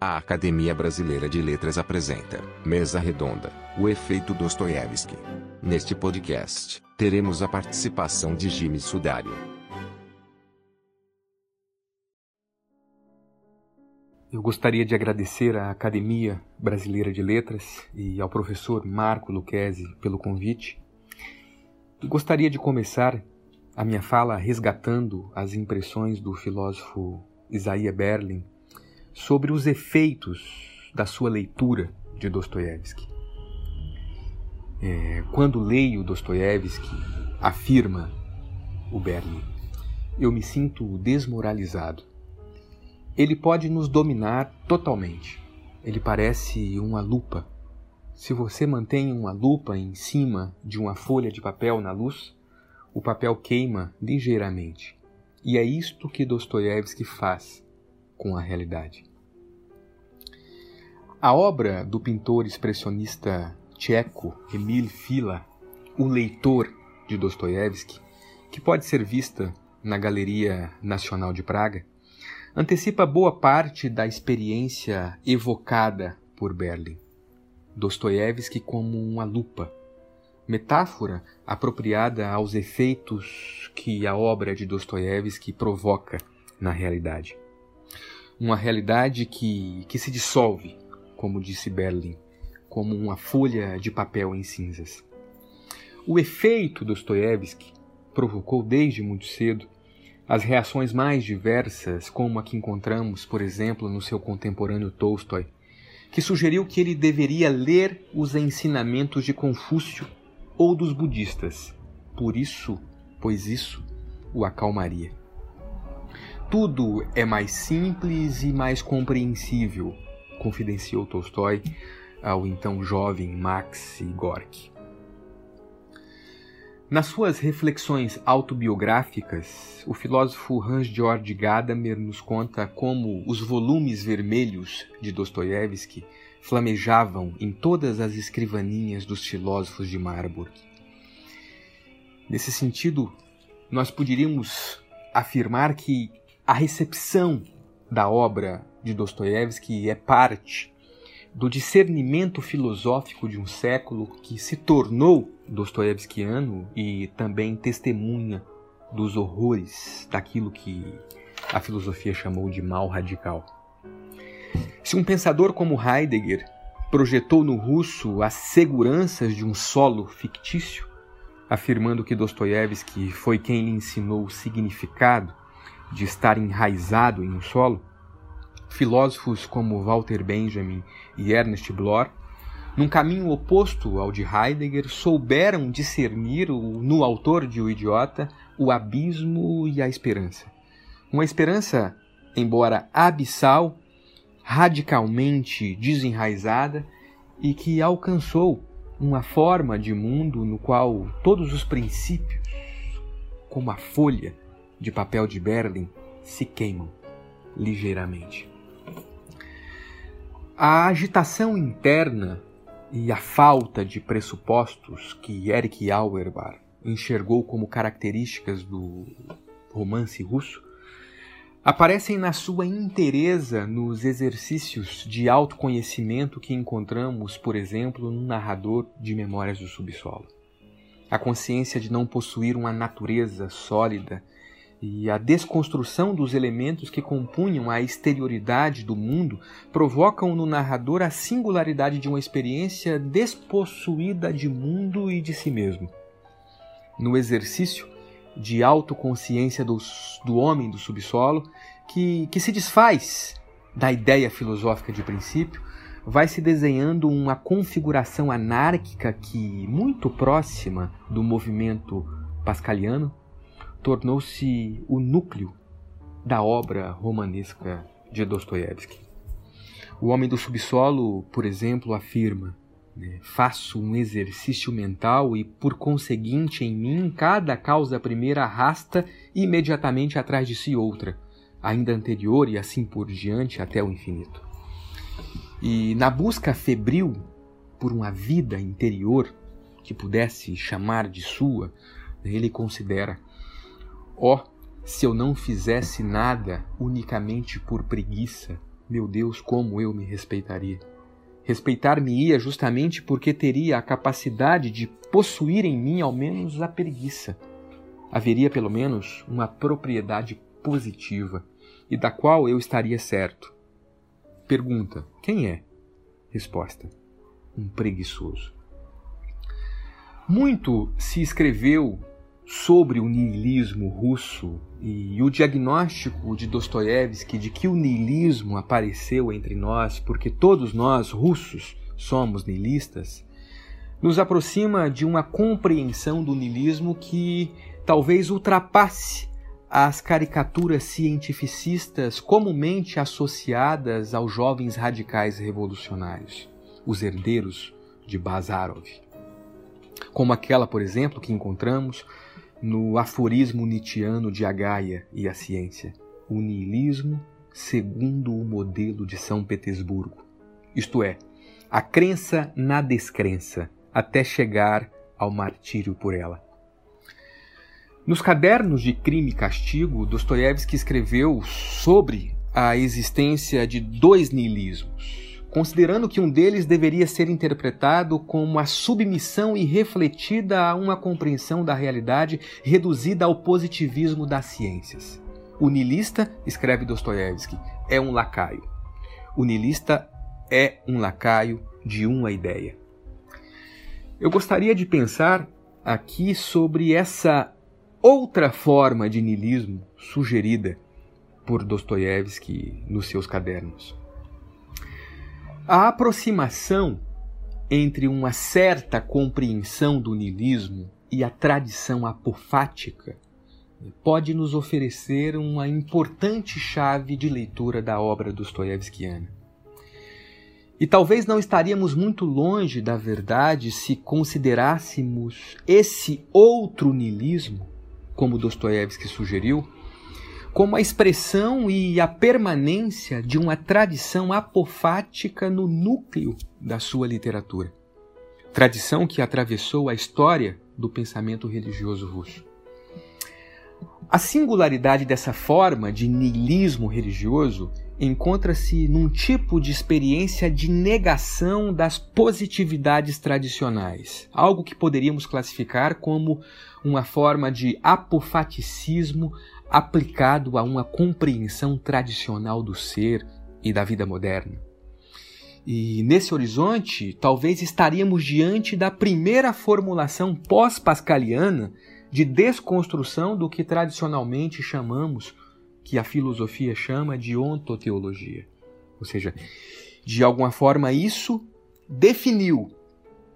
A Academia Brasileira de Letras apresenta Mesa Redonda, o efeito Dostoiévski. Neste podcast, teremos a participação de Jimmy Sudário. Eu gostaria de agradecer à Academia Brasileira de Letras e ao professor Marco Lucchesi pelo convite. E gostaria de começar a minha fala resgatando as impressões do filósofo Isaiah Berlin sobre os efeitos da sua leitura de Dostoiévski. É, quando leio Dostoiévski, afirma o Berlin, eu me sinto desmoralizado. Ele pode nos dominar totalmente. Ele parece uma lupa. Se você mantém uma lupa em cima de uma folha de papel na luz, o papel queima ligeiramente. E é isto que Dostoiévski faz com a realidade. A obra do pintor expressionista tcheco Emil Fila, O Leitor de Dostoiévski, que pode ser vista na Galeria Nacional de Praga, antecipa boa parte da experiência evocada por Berlin. Dostoiévski como uma lupa, metáfora apropriada aos efeitos que a obra de Dostoiévski provoca na realidade uma realidade que, que se dissolve, como disse Berlin, como uma folha de papel em cinzas. O efeito Dostoiévski provocou desde muito cedo as reações mais diversas, como a que encontramos, por exemplo, no seu contemporâneo Tolstói, que sugeriu que ele deveria ler os ensinamentos de Confúcio ou dos budistas. Por isso, pois isso o acalmaria. Tudo é mais simples e mais compreensível, confidenciou Tolstói ao então jovem Max Gorky. Nas suas reflexões autobiográficas, o filósofo Hans-Georg Gadamer nos conta como os volumes vermelhos de Dostoiévski flamejavam em todas as escrivaninhas dos filósofos de Marburg. Nesse sentido, nós poderíamos afirmar que a recepção da obra de Dostoiévski é parte do discernimento filosófico de um século que se tornou dostoiévskiano e também testemunha dos horrores daquilo que a filosofia chamou de mal radical. Se um pensador como Heidegger projetou no russo as seguranças de um solo fictício, afirmando que Dostoiévski foi quem lhe ensinou o significado de estar enraizado em um solo, filósofos como Walter Benjamin e Ernest Bloch, num caminho oposto ao de Heidegger, souberam discernir no autor de O Idiota o abismo e a esperança. Uma esperança, embora abissal, radicalmente desenraizada e que alcançou uma forma de mundo no qual todos os princípios, como a folha, de papel de Berlim se queimam ligeiramente. A agitação interna e a falta de pressupostos que Eric Auerbach enxergou como características do romance russo aparecem na sua inteireza nos exercícios de autoconhecimento que encontramos, por exemplo, no narrador de Memórias do Subsolo. A consciência de não possuir uma natureza sólida e a desconstrução dos elementos que compunham a exterioridade do mundo provocam no narrador a singularidade de uma experiência despossuída de mundo e de si mesmo. No exercício de autoconsciência do, do homem do subsolo, que, que se desfaz da ideia filosófica de princípio, vai se desenhando uma configuração anárquica que, muito próxima do movimento pascaliano, tornou-se o núcleo da obra romanesca de Dostoiévski. O Homem do Subsolo, por exemplo, afirma: né, Faço um exercício mental e, por conseguinte, em mim, cada causa primeira arrasta imediatamente atrás de si outra, ainda anterior e assim por diante até o infinito. E na busca febril por uma vida interior que pudesse chamar de sua, ele considera Ó, oh, se eu não fizesse nada unicamente por preguiça, Meu Deus, como eu me respeitaria! Respeitar-me-ia justamente porque teria a capacidade de possuir em mim ao menos a preguiça. Haveria pelo menos uma propriedade positiva e da qual eu estaria certo. Pergunta: quem é? Resposta: um preguiçoso. Muito se escreveu sobre o niilismo russo e o diagnóstico de Dostoiévski de que o niilismo apareceu entre nós porque todos nós, russos, somos niilistas, nos aproxima de uma compreensão do niilismo que talvez ultrapasse as caricaturas cientificistas comumente associadas aos jovens radicais revolucionários, os herdeiros de Bazarov. Como aquela, por exemplo, que encontramos no aforismo nietzschiano de Agaia e a ciência, o niilismo segundo o modelo de São Petersburgo. Isto é, a crença na descrença, até chegar ao martírio por ela. Nos cadernos de Crime e Castigo, Dostoiévski escreveu sobre a existência de dois niilismos, considerando que um deles deveria ser interpretado como a submissão irrefletida a uma compreensão da realidade reduzida ao positivismo das ciências. O nilista, escreve Dostoiévski, é um lacaio. O nilista é um lacaio de uma ideia. Eu gostaria de pensar aqui sobre essa outra forma de niilismo sugerida por Dostoiévski nos seus cadernos. A aproximação entre uma certa compreensão do niilismo e a tradição apofática pode nos oferecer uma importante chave de leitura da obra dostoiévskiana. E talvez não estaríamos muito longe da verdade se considerássemos esse outro niilismo, como Dostoiévski sugeriu, como a expressão e a permanência de uma tradição apofática no núcleo da sua literatura. Tradição que atravessou a história do pensamento religioso russo. A singularidade dessa forma de niilismo religioso encontra-se num tipo de experiência de negação das positividades tradicionais, algo que poderíamos classificar como uma forma de apofaticismo aplicado a uma compreensão tradicional do ser e da vida moderna. E nesse horizonte, talvez estaríamos diante da primeira formulação pós-pascaliana de desconstrução do que tradicionalmente chamamos, que a filosofia chama de ontoteologia. Ou seja, de alguma forma isso definiu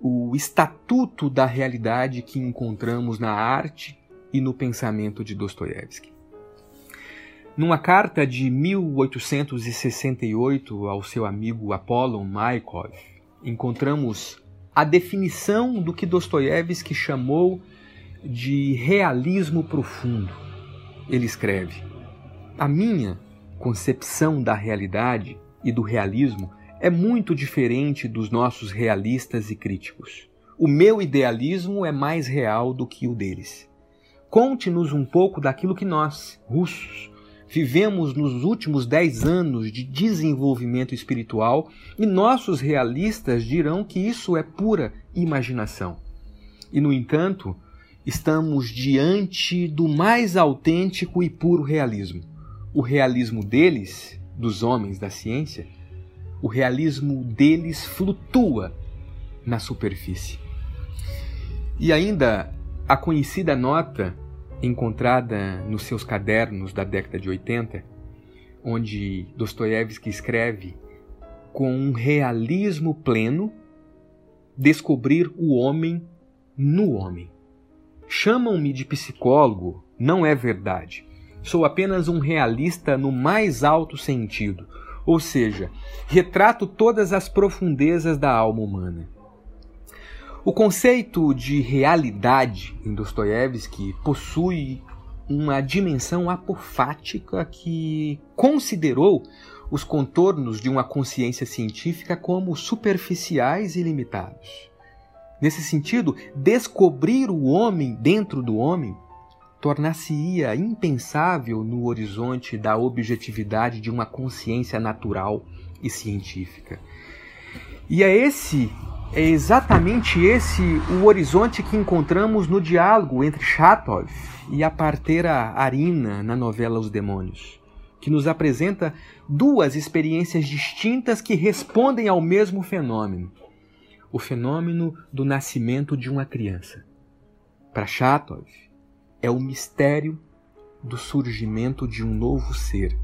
o estatuto da realidade que encontramos na arte e no pensamento de Dostoiévski. Numa carta de 1868 ao seu amigo Apollon Maikov, encontramos a definição do que Dostoiévski chamou de realismo profundo. Ele escreve: A minha concepção da realidade e do realismo é muito diferente dos nossos realistas e críticos. O meu idealismo é mais real do que o deles. Conte-nos um pouco daquilo que nós, russos, vivemos nos últimos dez anos de desenvolvimento espiritual e nossos realistas dirão que isso é pura imaginação. E, no entanto, estamos diante do mais autêntico e puro realismo. O realismo deles, dos homens da ciência, o realismo deles flutua na superfície. E ainda a conhecida nota encontrada nos seus cadernos da década de 80, onde Dostoiévski escreve com um realismo pleno descobrir o homem no homem. Chamam-me de psicólogo, não é verdade. Sou apenas um realista no mais alto sentido, ou seja, retrato todas as profundezas da alma humana. O conceito de realidade em Dostoiévski possui uma dimensão apofática que considerou os contornos de uma consciência científica como superficiais e limitados. Nesse sentido, descobrir o homem dentro do homem tornar-se-ia impensável no horizonte da objetividade de uma consciência natural e científica. E é esse, é exatamente esse o horizonte que encontramos no diálogo entre Chatov e a parteira Arina na novela Os Demônios, que nos apresenta duas experiências distintas que respondem ao mesmo fenômeno: o fenômeno do nascimento de uma criança. Para Chatov, é o mistério do surgimento de um novo ser.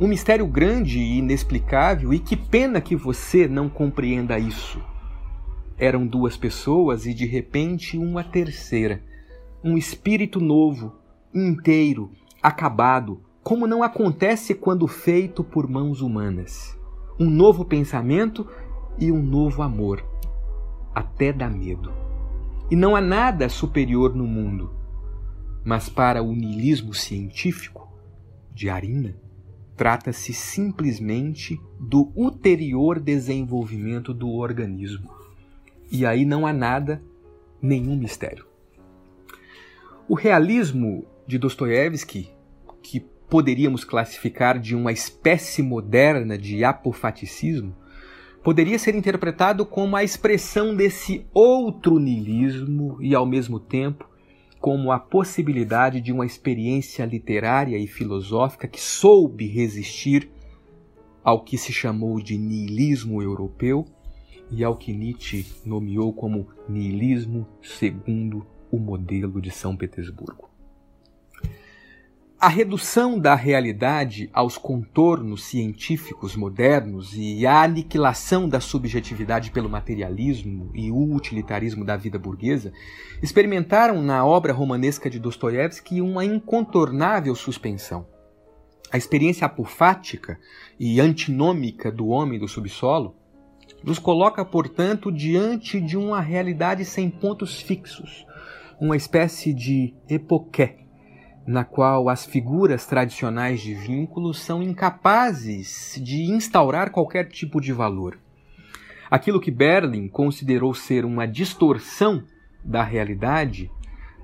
Um mistério grande e inexplicável, e que pena que você não compreenda isso. Eram duas pessoas e de repente uma terceira. Um espírito novo, inteiro, acabado, como não acontece quando feito por mãos humanas. Um novo pensamento e um novo amor. Até dá medo. E não há nada superior no mundo mas para o niilismo científico de Arina, trata-se simplesmente do ulterior desenvolvimento do organismo. E aí não há nada, nenhum mistério. O realismo de Dostoiévski, que poderíamos classificar de uma espécie moderna de apofaticismo, poderia ser interpretado como a expressão desse outro niilismo e, ao mesmo tempo, como a possibilidade de uma experiência literária e filosófica que soube resistir ao que se chamou de niilismo europeu e ao que Nietzsche nomeou como niilismo segundo o modelo de São Petersburgo. A redução da realidade aos contornos científicos modernos e a aniquilação da subjetividade pelo materialismo e o utilitarismo da vida burguesa experimentaram na obra romanesca de Dostoiévski uma incontornável suspensão. A experiência apofática e antinômica do homem do subsolo nos coloca, portanto, diante de uma realidade sem pontos fixos, uma espécie de epoqué na qual as figuras tradicionais de vínculos são incapazes de instaurar qualquer tipo de valor. Aquilo que Berlin considerou ser uma distorção da realidade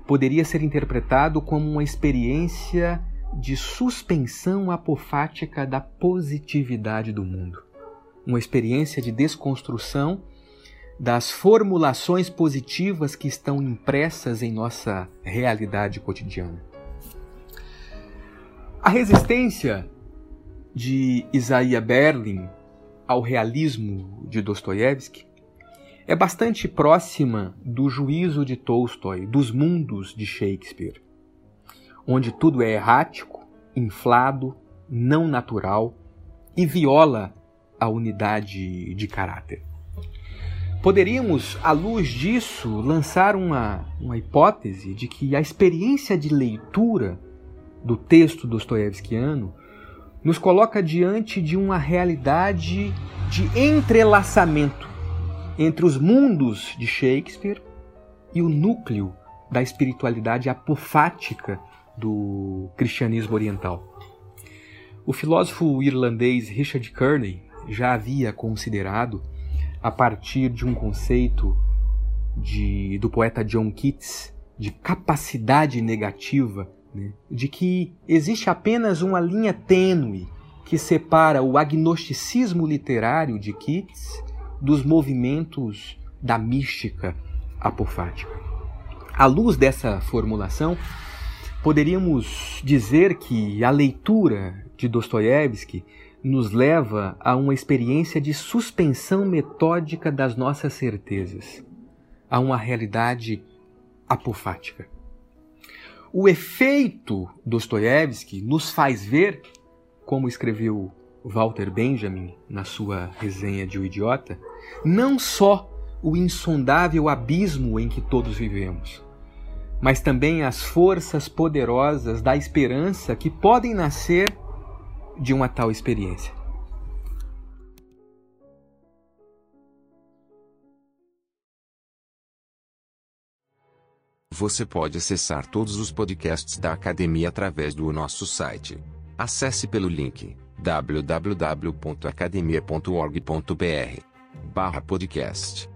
poderia ser interpretado como uma experiência de suspensão apofática da positividade do mundo, uma experiência de desconstrução das formulações positivas que estão impressas em nossa realidade cotidiana. A resistência de Isaiah Berlin ao realismo de Dostoiévski é bastante próxima do juízo de Tolstói dos mundos de Shakespeare, onde tudo é errático, inflado, não natural e viola a unidade de caráter. Poderíamos, à luz disso, lançar uma, uma hipótese de que a experiência de leitura do texto dostoiévskiano nos coloca diante de uma realidade de entrelaçamento entre os mundos de Shakespeare e o núcleo da espiritualidade apofática do cristianismo oriental. O filósofo irlandês Richard Kearney já havia considerado, a partir de um conceito de, do poeta John Keats, de capacidade negativa né, de que existe apenas uma linha tênue que separa o agnosticismo literário de Keats dos movimentos da mística apofática. À luz dessa formulação, poderíamos dizer que a leitura de Dostoiévski nos leva a uma experiência de suspensão metódica das nossas certezas, a uma realidade apofática. O efeito Dostoiévski nos faz ver, como escreveu Walter Benjamin na sua resenha de O Idiota, não só o insondável abismo em que todos vivemos, mas também as forças poderosas da esperança que podem nascer de uma tal experiência. Você pode acessar todos os podcasts da academia através do nosso site. Acesse pelo link www.academia.org.br/podcast.